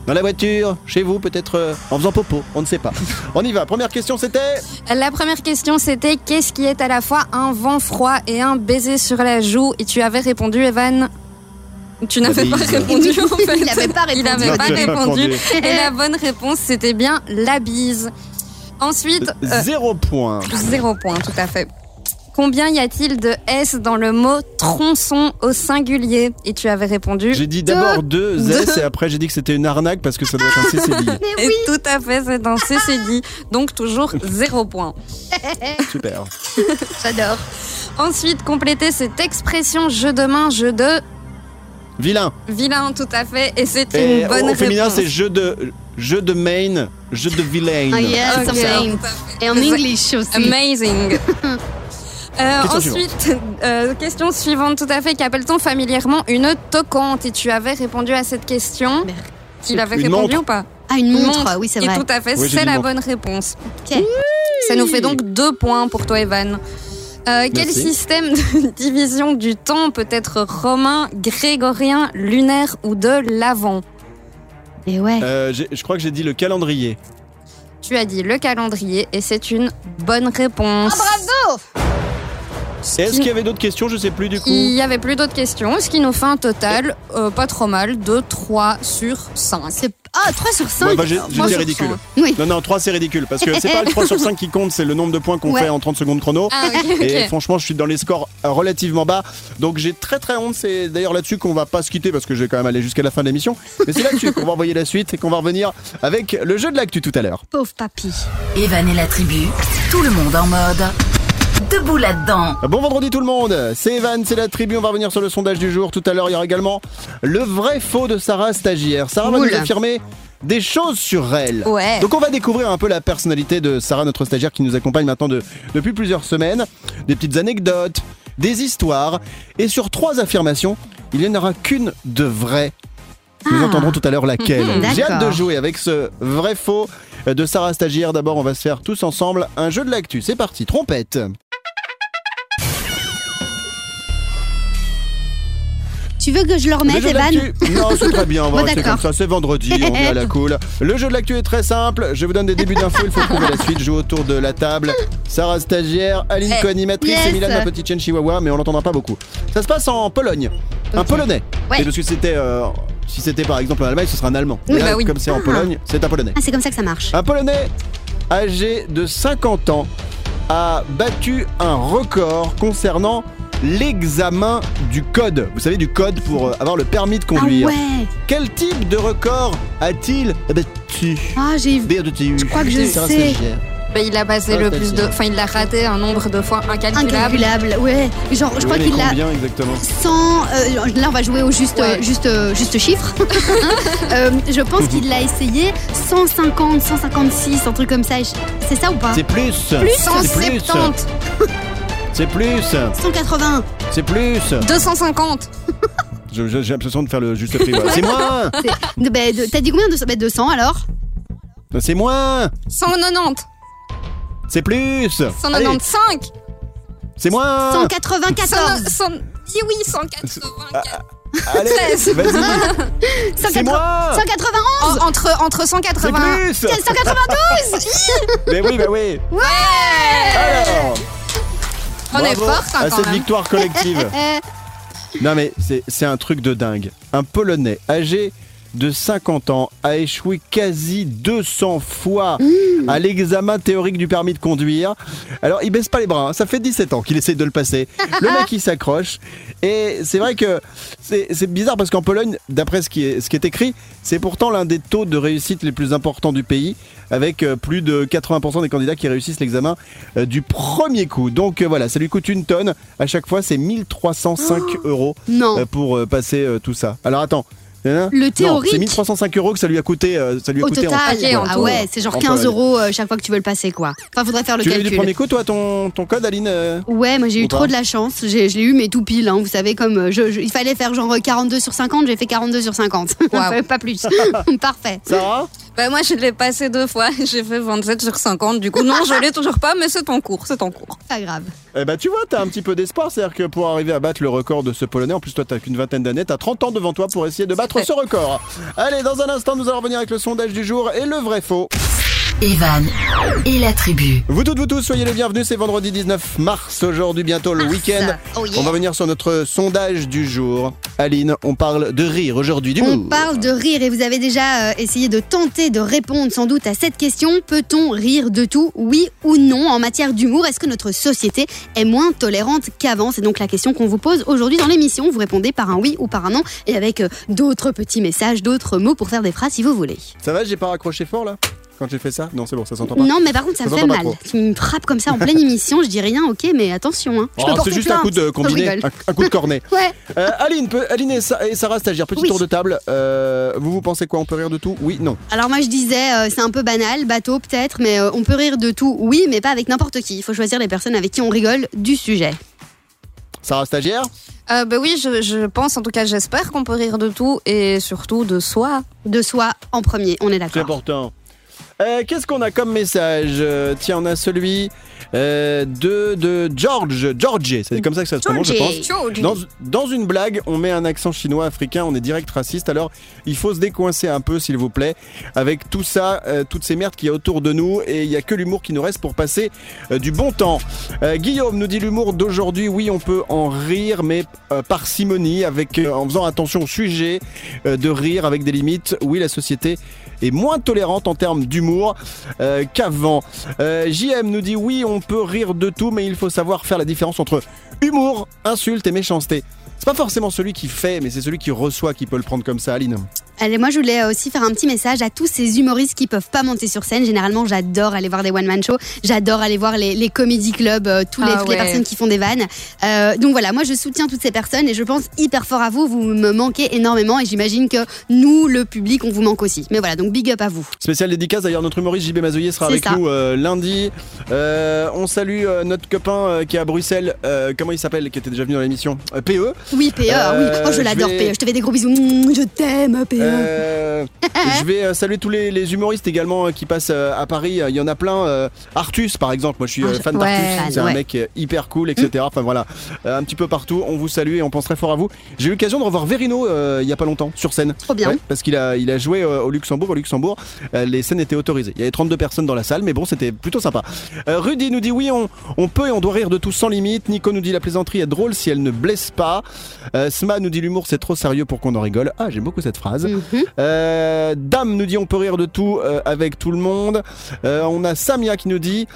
dans la voiture, chez vous, peut-être euh, en faisant popo, on ne sait pas. On y va, première question c'était La première question c'était qu'est-ce qui est à la fois un vent froid et un baiser sur la joue? Et tu avais répondu, Evan Tu n'avais pas bise. répondu en fait. Il avait pas Il répondu. avait Non, pas répondu. Et la bonne réponse c'était bien la bise. Ensuite, euh, Zéro point. zéro point, tout à fait. Combien y a-t-il de S dans le mot tronçon au singulier Et tu avais répondu. J'ai dit d'abord deux S et après j'ai dit que c'était une arnaque parce que ça doit être un CCD. Et tout à fait, c'est un CCD. Donc toujours zéro point. Super. J'adore. Ensuite, complétez cette expression jeu de main, jeu de Vilain. vilain, tout à fait. Et c'est Et une bonne au féminin réponse. c'est jeu de jeu de main, jeu de vilain. Ah, yes, Ok. something. Et en English aussi. Amazing. Euh, Question ensuite, euh, question suivante, tout à fait. Qu'appelle-t-on familièrement une toquante? Et tu avais répondu à cette question. Merde. Il avait répondu montre. ou pas? Ah, une Une montre, oui, c'est Et vrai. tout à fait, Oui, c'est la montre. bonne réponse. Ok. Ça nous fait donc deux points pour toi, Evan. Euh, quel Merci. système de division du temps peut être romain, grégorien, lunaire ou de l'avant? Et ouais. Euh, j'ai- je crois que j'ai dit le calendrier. Tu as dit le calendrier et c'est une bonne réponse. bravo Et Est-ce qu'il y avait d'autres questions Je sais plus du coup. Il n'y avait plus d'autres questions, ce qui nous fait un total euh, pas trop mal de 3 sur 5. C'est Ah, 3 sur 5 Ouais, bah, ridicule. Oui. Non, non, 3 c'est ridicule parce que c'est pas le 3 sur 5 qui compte, c'est le nombre de points qu'on Ouais. fait en 30 secondes chrono. Ah. Et franchement, je suis dans les scores relativement bas. Donc j'ai très très honte. C'est d'ailleurs là-dessus qu'on va pas se quitter parce que je vais quand même aller jusqu'à la fin de l'émission. Mais c'est là-dessus qu'on va envoyer la suite et qu'on va revenir avec le jeu de l'actu tout à l'heure. Pauvre papy. Evan et la tribu, tout le monde en mode debout là-dedans. Bon vendredi tout le monde, c'est Evan, c'est la tribu, on va revenir sur le sondage du jour. Tout à l'heure, il y aura également le vrai faux de Sarah stagiaire. Sarah va nous affirmer des choses sur elle. Ouais. Donc on va découvrir un peu la personnalité de Sarah, notre stagiaire qui nous accompagne maintenant de- depuis plusieurs semaines. Des petites anecdotes, des histoires. Et sur trois affirmations, il n'y en aura qu'une de vraie. Nous Ah. entendrons tout à l'heure laquelle. Mhm, J'ai hâte de d'accord. jouer avec ce vrai faux de Sarah stagiaire. D'abord, on va se faire tous ensemble un jeu de l'actu. C'est parti, trompette. Tu veux que je le remette, Evan Non, c'est très bien, on va Bon, rester comme ça, c'est vendredi, on est à la cool. Le jeu de l'actu est très simple, je vous donne des débuts d'infos, il faut trouver la suite, joue autour de la table. Sarah stagiaire, Aline Eh, co-animatrice yes. et Milan ma petite chienne chihuahua, mais on l'entendra pas beaucoup. Ça se passe en Pologne, un polonais. Ouais. Et parce que c'était, euh, si c'était par exemple en Allemagne, ce serait un allemand. Oui, Mais là, bah oui. Comme c'est en Ah. Pologne, c'est un polonais. Ah, c'est comme ça que ça marche. Un polonais âgé de 50 ans a battu un record concernant l'examen du code. Vous savez, du code pour euh, avoir le permis de Ah conduire. ouais Quel type de record a-t-il battu? Ah, j'ai vu. Je crois que je sais. Bah, il a basé Ah, le plus de. Enfin, il l'a raté un nombre de fois incalculable. Incalculable, ouais. Genre, je crois qu'il a Combien exactement? 100. euh, là, on va jouer au juste, Ouais. juste, juste chiffre. Euh, je pense qu'il l'a essayé 150, 156, un truc comme ça. C'est ça ou pas? C'est plus. Plus? 170, C'est plus. 180. C'est plus. 250, Je- je- J'ai l'impression de faire le juste prix. ouais. C'est moins. Bah, de- T'as dit combien de, bah, 200 alors? C'est moins. 190, C'est plus. Allez, 195, C'est moins. 194. 100, 100, oui, oui, 184. Allez, 13. vas-y. C'est 180 moins. 191 En- entre, entre C'est 180. plus. 192 Mais oui, bah oui. Ouais Alors. On est forte hein, à quand cette même. victoire collective. Non mais c'est c'est un truc de dingue. Un Polonais âgé de 50 ans a échoué quasi 200 fois Mmh. à l'examen théorique du permis de conduire. Alors il baisse pas les bras, hein. ça fait 17 ans qu'il essaie de le passer. Le mec il s'accroche et c'est vrai que c'est bizarre parce qu'en Pologne, d'après ce, qui est- ce qui est écrit, c'est pourtant l'un des taux de réussite les plus importants du pays avec euh, plus de 80% des candidats qui réussissent l'examen euh, du premier coup. Donc euh, voilà, ça lui coûte une tonne. À chaque fois, c'est 1305 euros Non. pour passer tout ça. Alors attends. Le théorique C'est 1305 euros que ça lui a coûté. euh, ça lui a Au coûté en- total, Ok, en ah ouais, c'est genre En 15 Pologne. euros euh, chaque fois que tu veux le passer, quoi. Enfin, faudrait faire le Tu l'as eu du calcul. premier coup, toi, ton, ton code, Aline euh Ouais, moi j'ai eu trop de la chance. J'ai- Je l'ai eu, mais tout pile. hein. Vous savez, comme je, je- il fallait faire genre 42 sur 50, j'ai fait 42 sur 50. Waouh. pas plus. Parfait. Sarah Bah, moi, je l'ai passé deux fois. J'ai fait 27 sur 50. Du coup, non, je l'ai toujours pas, mais c'est en cours. C'est en cours. Pas grave. Eh ben, tu vois, t'as un petit peu d'espoir. C'est-à-dire que pour arriver à battre le record de ce Polonais, en plus, toi, t'as qu'une vingtaine d'années, t'as 30 ans devant toi pour essayer de battre ce record. Allez, dans un instant, nous allons revenir avec le sondage du jour et le vrai faux. Evan et la tribu. Vous toutes, vous tous, soyez les bienvenus. C'est vendredi 19 mars. Aujourd'hui, bientôt le week-end. Oh yeah. On va venir sur notre sondage du jour. Aline, on parle de rire aujourd'hui, du On parle de rire et vous avez déjà euh, essayé de tenter de répondre sans doute à cette question. Peut-on rire de tout, oui ou non En matière d'humour, est-ce que notre société est moins tolérante qu'avant? C'est donc la question qu'on vous pose aujourd'hui dans l'émission. Vous répondez par un oui ou par un non et avec euh, d'autres petits messages, d'autres mots pour faire des phrases si vous voulez. Ça va, j'ai pas raccroché fort là? Quand j'ai fait ça Non, c'est bon, ça s'entend pas. Non, mais par contre, ça Ça me fait mal. Tu me frappes comme ça en pleine émission, je dis rien, ok, mais attention. Hein. Oh, c'est juste un coup de Je combiné, un, un coup de cornet. Ouais. Euh, Aline, peut- Aline et, Sa- et Sarah stagiaire, petit Oui. tour de table. Euh, vous vous pensez quoi On peut rire de tout Oui, non. Alors moi je disais, euh, c'est un peu banal, bateau peut-être, mais euh, on peut rire de tout, oui, mais pas avec n'importe qui. Il faut choisir les personnes avec qui on rigole du sujet. Sarah stagiaire Euh, bah oui, je, je pense, en tout cas, j'espère qu'on peut rire de tout et surtout de soi. De soi en premier, on est C'est d'accord. important. Euh, Qu'est-ce qu'on a comme message Euh, Tiens, on a celui euh, de, de George. Georgie, c'est comme ça que ça se prononce, je pense. Dans, dans une blague, on met un accent chinois africain, on est direct raciste. Alors, il faut se décoincer un peu, s'il vous plaît, avec tout ça, euh, toutes ces merdes qu'il y a autour de nous. Et il y a que l'humour qui nous reste pour passer euh, du bon temps. Euh, Guillaume nous dit l'humour d'aujourd'hui, oui, on peut en rire, mais parcimonie, avec, euh, en faisant attention au sujet euh, de rire avec des limites. Oui, la société est moins tolérante en termes d'humour euh, qu'avant. Euh, JM nous dit oui, on peut rire de tout, mais il faut savoir faire la différence entre humour, insulte et méchanceté. C'est pas forcément celui qui fait, mais c'est celui qui reçoit qui peut le prendre comme ça, Aline. Allez, moi je voulais aussi faire un petit message à tous ces humoristes qui peuvent pas monter sur scène. Généralement, j'adore aller voir des one-man shows, j'adore aller voir les, les comedy clubs, euh, tous les, Ah toutes les personnes qui font des vannes. Euh, donc voilà, moi je soutiens toutes ces personnes et je pense hyper fort à vous. Vous me manquez énormément et j'imagine que nous, le public, on vous manque aussi. Mais voilà, donc big up à vous. Spécial dédicace, d'ailleurs, notre humoriste JB Mazouillet sera avec ça. nous euh, lundi. Euh, on salue euh, notre copain euh, qui est à Bruxelles, euh, comment il s'appelle, qui était déjà venu dans l'émission Euh, PE. Oui, PE, ah oui. Oh, je je l'adore, vais- PE. Je te fais des gros bisous. Mouah, Je t'aime, PE. Euh, je vais euh, saluer tous les, les humoristes également euh, qui passent à Paris. Il y en a plein. Artus, par exemple. Moi, je suis Ah, fan ouais, d'Artus. C'est ouais. un mec hyper cool, etc. Enfin voilà, un petit peu partout. On vous salue et on pense très fort à vous. J'ai eu l'occasion de revoir Verino euh, il y a pas longtemps sur scène. Trop bien. Ouais, parce qu'il a, il a joué au Luxembourg. Au Luxembourg, les scènes étaient autorisées. Il y avait 32 personnes dans la salle, mais bon, c'était plutôt sympa. Rudy nous dit oui, on, on peut et on doit rire de tout sans limite. Nico nous dit la plaisanterie est drôle si elle ne blesse pas. Euh, Sma nous dit l'humour c'est trop sérieux pour qu'on en rigole. Ah, j'aime beaucoup cette phrase. Mhm. Mhm. Euh, Dame nous dit on peut rire de tout euh, avec tout le monde. Euh, on a Samia qui nous dit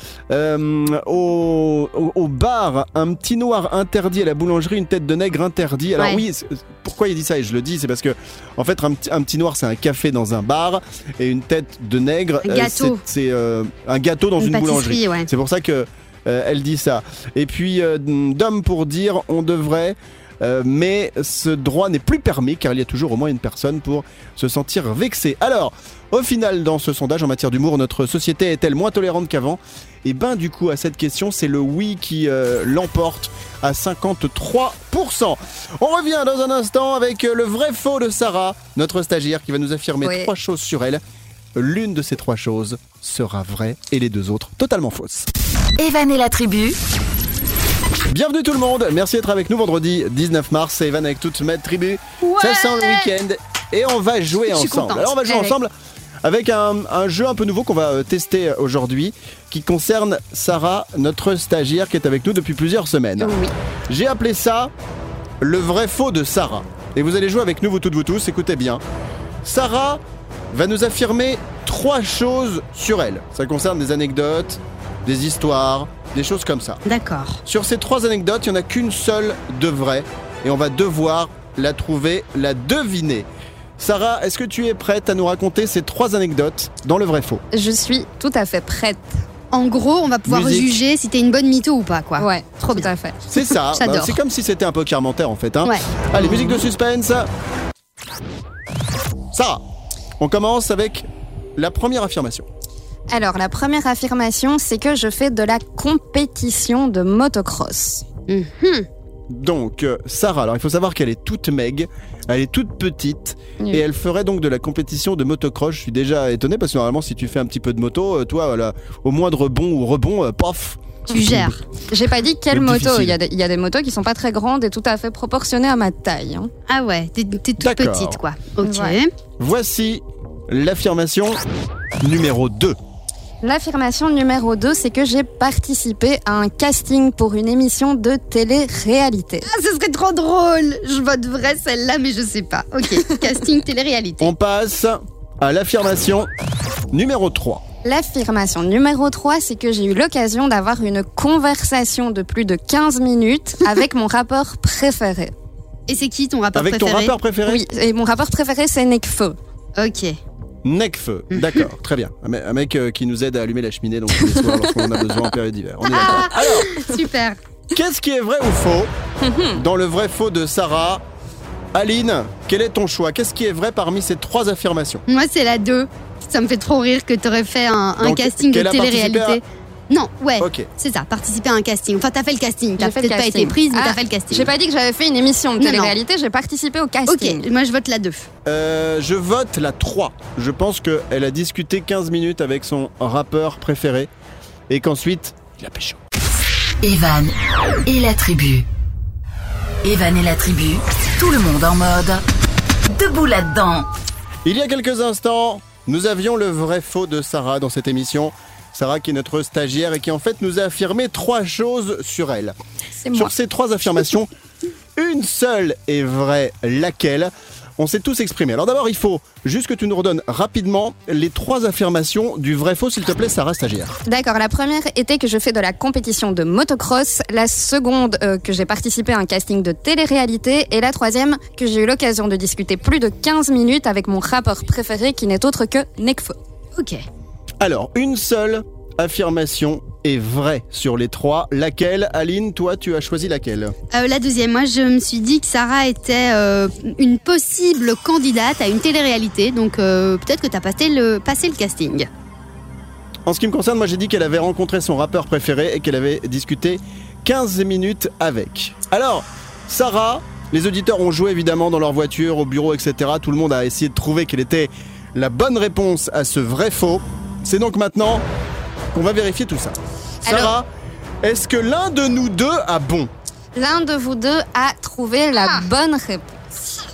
au, au- au bar, un petit noir interdit à la boulangerie, une tête de nègre interdit. Alors Ouais. oui, pourquoi il dit ça Et je le dis, c'est parce que en fait un, petit- un petit noir c'est un café dans un bar et une tête de nègre c'est un gâteau dans une, boulangerie. ouais. C'est pour ça que elle dit ça. Et puis Dom pour dire on devrait. Euh, mais ce droit n'est plus permis car il y a toujours au moins une personne pour se sentir vexé. Alors, au final, dans ce sondage en matière d'humour, notre société est-elle moins tolérante qu'avant? Et ben du coup, à cette question, c'est le oui qui euh, l'emporte à 53%. On revient dans un instant avec euh, le vrai faux de Sarah, notre stagiaire qui va nous affirmer Oui. trois choses sur elle. L'une de ces trois choses sera vraie et les deux autres totalement fausses. Evan et la tribu, Bienvenue tout le monde, merci d'être avec nous vendredi 19 mars, c'est Evan avec toute ma tribu. Ça sent le week-end et on va jouer ensemble. Alors on va jouer Allez. ensemble avec un, un jeu un peu nouveau qu'on va euh, tester aujourd'hui qui concerne Sarah, notre stagiaire qui est avec nous depuis plusieurs semaines. Oui. J'ai appelé ça le vrai faux de Sarah. Et vous allez jouer avec nous, vous toutes, vous tous, écoutez bien. Sarah va nous affirmer trois choses sur elle. Ça concerne des anecdotes, des histoires, des choses comme ça. D'accord. Sur ces trois anecdotes, il n'y en a qu'une seule de vraie. Et on va devoir la trouver, la deviner. Sarah, est-ce que tu es prête à nous raconter ces trois anecdotes dans le vrai faux? Je suis tout à fait prête. En gros, on va pouvoir Musique. juger si t'es une bonne mytho ou pas, quoi. Ouais, Trop tout bien. à fait. C'est ça, J'adore. bah, c'est comme si c'était un peu carmentaire en fait. Hein. Ouais. Allez, musique de suspense. Sarah, on commence avec la première affirmation. Alors, la première affirmation, c'est que je fais de la compétition de motocross. Mhm. Donc, euh, Sarah, alors il faut savoir qu'elle est toute meg, elle est toute petite, Oui. et elle ferait donc de la compétition de motocross. Je suis déjà étonné parce que normalement, si tu fais un petit peu de moto, euh, toi, voilà, au moindre bond ou rebond, euh, paf Tu gères. J'ai pas dit quelle Le moto. Il y, a des, il y a des motos qui sont pas très grandes et tout à fait proportionnées à ma taille. hein. Ah ouais, t'es t'es toute D'accord. petite, quoi. Ok. Ouais. Voici l'affirmation numéro 2. L'affirmation numéro 2, c'est que j'ai participé à un casting pour une émission de télé-réalité. Ah, ce serait trop drôle. Je vote vrai celle-là, mais je sais pas. Ok. Casting télé-réalité. On passe à l'affirmation numéro 3. L'affirmation numéro 3, c'est que j'ai eu l'occasion d'avoir une conversation de plus de 15 minutes avec mon rappeur préféré. Et c'est qui ton rappeur Avec ton préféré rappeur préféré Oui, et mon rappeur préféré, c'est Nekfeu. Ok. Necfeu. D'accord, très bien. Un me- un mec euh, qui nous aide à allumer la cheminée donc tous les soirs lorsqu'on en a besoin en période d'hiver. On est d'accord. Alors, Super. Qu'est-ce qui est vrai ou faux dans le vrai faux de Sarah? Aline, quel est ton choix? Qu'est-ce qui est vrai parmi ces trois affirmations? Moi, c'est la 2. Ça me fait trop rire que t'aurais fait un, un Donc, casting de qu'elle a participé télé-réalité. Non, ouais. Ok. C'est ça, participer à un casting. Enfin, t'as fait le casting. T'as peut-être pas été prise, mais Ah, t'as fait le casting. J'ai pas dit que j'avais fait une émission de télé-réalité, j'ai participé au casting. Ok, moi je vote la 2. Euh, je vote la 3. Je pense qu'elle a discuté 15 minutes avec son rappeur préféré et qu'ensuite, il a pécho. Evan et la tribu. Evan et la tribu, tout le monde en mode debout là-dedans. Il y a quelques instants, nous avions le vrai faux de Sarah dans cette émission. Sarah qui est notre stagiaire et qui en fait nous a affirmé trois choses sur elle. C'est moi. Sur ces trois affirmations, une seule est vraie, laquelle? On s'est tous exprimés. Alors d'abord, il faut juste que tu nous redonnes rapidement les trois affirmations du vrai faux, s'il te plaît, Sarah stagiaire. D'accord, la première était que je fais de la compétition de motocross, la seconde euh, que j'ai participé à un casting de télé-réalité et la troisième que j'ai eu l'occasion de discuter plus de 15 minutes avec mon rappeur préféré qui n'est autre que Nekfeu. Ok. Alors, une seule affirmation est vraie sur les trois. Laquelle, Aline, toi, tu as choisi laquelle Euh, la deuxième, moi je me suis dit que Sarah était euh, une possible candidate à une télé-réalité, donc euh, peut-être que t'as passé le, passé le casting. En ce qui me concerne, moi j'ai dit qu'elle avait rencontré son rappeur préféré et qu'elle avait discuté 15 minutes avec. Alors, Sarah, les auditeurs ont joué évidemment dans leur voiture, au bureau, etc. Tout le monde a essayé de trouver quelle était la bonne réponse à ce vrai faux. C'est donc maintenant qu'on va vérifier tout ça. Sarah, est-ce que l'un de nous deux a bon? L'un de vous deux a trouvé la bonne réponse.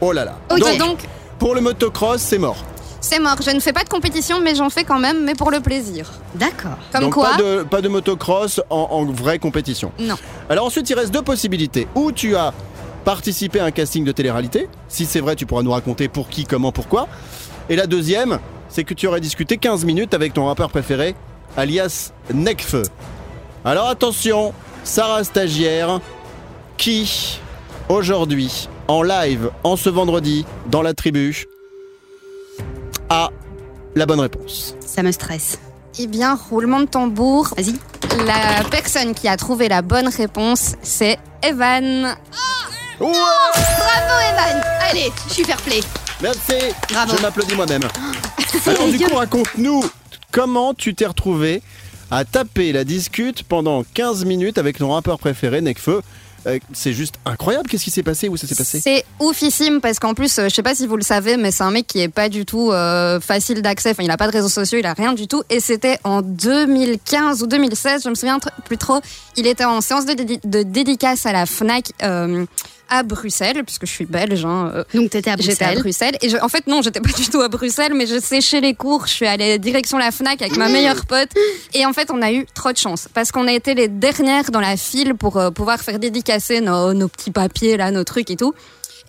Oh là là. Ok, Donc, donc pour le motocross, c'est mort. c'est mort. Je ne fais pas de compétition, mais j'en fais quand même, mais pour le plaisir. D'accord. Comme Donc quoi pas de, pas de motocross en, en vraie compétition. Non. Alors ensuite, il reste deux possibilités. Ou tu as participer à un casting de télé-réalité. Si c'est vrai, tu pourras nous raconter pour qui, comment, pourquoi. Et la deuxième, c'est que tu aurais discuté 15 minutes avec ton rappeur préféré, alias Necfeu. Alors attention, Sarah Stagiaire, qui aujourd'hui, en live, en ce vendredi, dans la tribu, a la bonne réponse. Ça me stresse. Eh bien, roulement de tambour. Vas-y. La personne qui a trouvé la bonne réponse, c'est Evan. Ouais Bravo Evan Allez, je suis fair play. Merci Bravo. Je m'applaudis moi-même. Alors du coup, raconte-nous comment tu t'es retrouvé à taper la discute pendant 15 minutes avec ton rappeur préféré, Necfeu. Euh, c'est juste incroyable, qu'est-ce qui s'est passé? Où ça s'est passé? C'est oufissime parce qu'en plus, euh, je sais pas si vous le savez, mais c'est un mec qui est pas du tout euh, facile d'accès. Enfin, il a pas de réseaux sociaux, il a rien du tout. Et c'était en 2015 ou 2016, je me souviens plus trop. Il était en séance de, de dédicace à la Fnac euh, à Bruxelles, puisque je suis belge. Hein, euh, Donc t'étais à J'étais à Bruxelles. Bruxelles et je- en fait non, j'étais pas du tout à Bruxelles, mais je séchais les cours. Je suis allée direction la Fnac avec ma meilleure pote et en fait on a eu trop de chance parce qu'on a été les dernières dans la file pour euh, pouvoir faire dédicacer nos, nos petits papiers là, nos trucs et tout.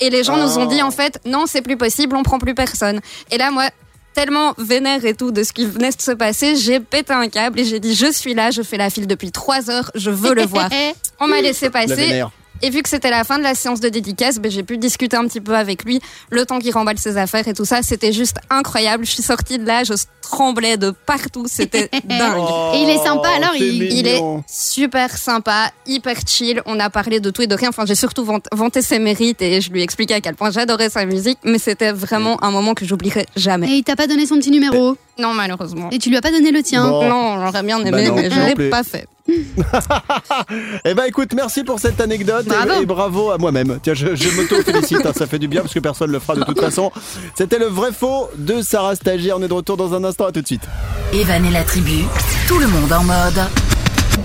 Et les gens nous ont dit en fait non c'est plus possible, on prend plus personne. Et là moi tellement vénère et tout de ce qui venait de se passer, j'ai pété un câble et j'ai dit je suis là, je fais la file depuis trois heures, je veux le voir. On m'a laissé La passer. Et vu que c'était la fin de la séance de dédicace, ben, j'ai pu discuter un petit peu avec lui, le temps qu'il remballe ses affaires et tout ça. C'était juste incroyable. Je suis sortie de là, je tremblais de partout. C'était dingue. Et il est sympa, alors, Oh, c'est il- Il est super sympa, hyper chill. On a parlé de tout et de rien. Enfin, j'ai surtout vant- vanté ses mérites et je lui ai expliqué à quel point j'adorais sa musique. Mais c'était vraiment un moment que j'oublierai jamais. Et il t'a pas donné son petit numéro. Non, malheureusement. Et tu lui as pas donné le tien. Bon. Non, j'aurais bien aimé, Bah non, mais je l'ai pas fait. Eh ben écoute, merci pour cette anecdote et- Bravo. Et, bravo à moi-même. Tiens, je, je m'auto-félicite, hein, ça fait du bien parce que personne le fera de toute façon. C'était le vrai faux de Sarah Stagiaire. On est de retour dans un instant, à tout de suite. Evan et la tribu, tout le monde en mode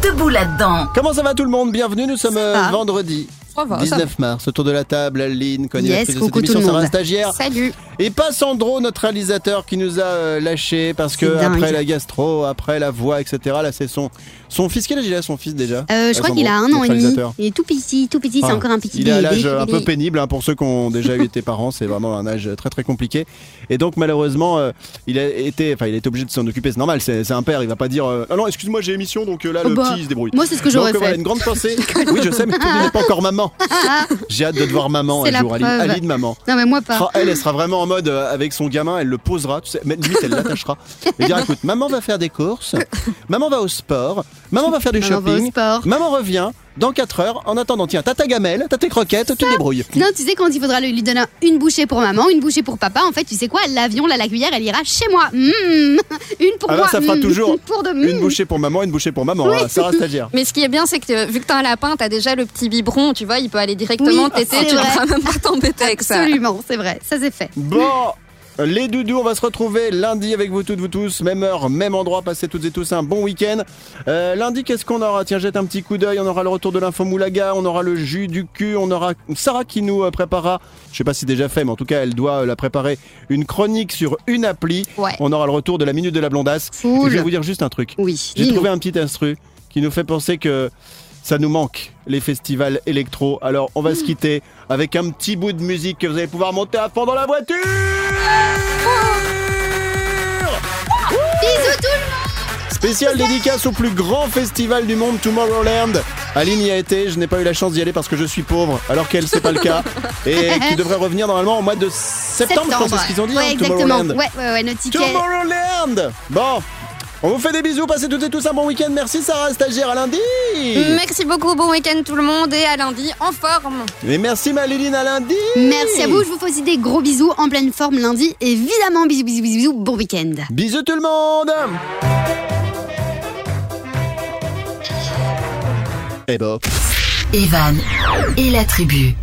debout là-dedans. Comment ça va tout le monde? Bienvenue, nous sommes euh, vendredi. Ça va, ça 19 mars, autour de la table, Aline, cognatrice Yes, de coucou cette tout le émission, Sarah. Stagiaire. Salut. Et pas Sandro, notre réalisateur, qui nous a euh, lâché parce que dingue. après la gastro, après la voix, etc. Là, c'est son son fils. Quel âge il a son fils déjà? Euh, je crois Sandro, qu'il a un an et demi. Il est tout petit, tout petit, c'est Ah, encore un petit Il est bébé. l'âge euh, un peu est- pénible hein, pour ceux qui ont déjà eu été parents. C'est vraiment un âge très très compliqué. Et donc malheureusement, euh, il a été, enfin, il a été obligé de s'en occuper. C'est normal. C'est un père. Il va pas dire euh, ah non, excuse-moi, j'ai émission, donc euh, là Oh le bah, petit il se débrouille. Moi, c'est ce que j'aurais euh, voilà, fait. une grande pensée. oui, je sais, mais tu n'es pas encore maman. J'ai hâte de te voir maman un jour. Aline, maman. Non, mais moi pas. Ah, elle, elle sera vraiment en mode euh, avec son gamin, elle le posera, tu sais, mais limite elle l'attachera. Elle dira écoute, maman va faire des courses, maman va au sport, maman va faire du Maman va au shopping, sport. maman revient dans 4 heures. En attendant, tiens, t'as ta gamelle, t'as tes croquettes, tu te débrouilles. Non, tu sais, quand il faudra lui donner une bouchée pour maman, une bouchée pour papa, en fait, tu sais quoi L'avion, là, la cuillère, elle ira chez moi. Mmh. Une pour Ah bah, moi. ça fera mmh. toujours pour de Une mmh. bouchée pour maman, une bouchée pour maman. hein, Sarah stagiaire. Mais ce qui est bien, c'est que euh, vu que t'as un lapin, t'as déjà le petit biberon, tu vois, il peut aller directement Oui, téter, c'est tu vrai. devras même pas t'embêter avec ça. Absolument, c'est vrai, ça c'est fait. Bon, les doudous, on va se retrouver lundi avec vous toutes, vous tous, même heure, même endroit. Passez toutes et tous un bon week-end. Euh, lundi, qu'est-ce qu'on aura? Tiens, jette un petit coup d'œil. On aura le retour de l'info Moulaga, on aura le jus du cul, on aura Sarah qui nous euh, préparera. Je sais pas si c'est déjà fait, mais en tout cas, elle doit euh, la préparer une chronique sur une appli. Ouais. On aura le retour de la minute de la blondasse. Cool. Et je vais vous dire juste un truc. Oui, J'ai trouvé un petit instru qui nous fait penser que ça nous manque, les festivals électro. Alors, on va se quitter avec un petit bout de musique que vous allez pouvoir monter à fond dans la voiture Bisous tout le monde Spécial dédicace au plus grand festival du monde, Tomorrowland. Aline y a été, je n'ai pas eu la chance d'y aller parce que je suis pauvre, alors qu'elle, c'est pas le cas. Et qui devrait revenir normalement au mois de septembre, je crois, c'est ce qu'ils ont dit, Ouais, hein, exactement. Tomorrowland. Ouais, ouais, ouais, notre ticket. Tomorrowland Bon, on vous fait des bisous, passez toutes et tous un bon week-end. Merci Sarah, stagiaire, à lundi Merci beaucoup, bon week-end tout le monde et à lundi en forme. Et merci Maléline, à lundi Merci à vous, je vous fais aussi des gros bisous en pleine forme lundi. Évidemment, bisous, bisous, bisous, bisous, bon week-end. Bisous tout le monde Eh ben... Evan et la tribu.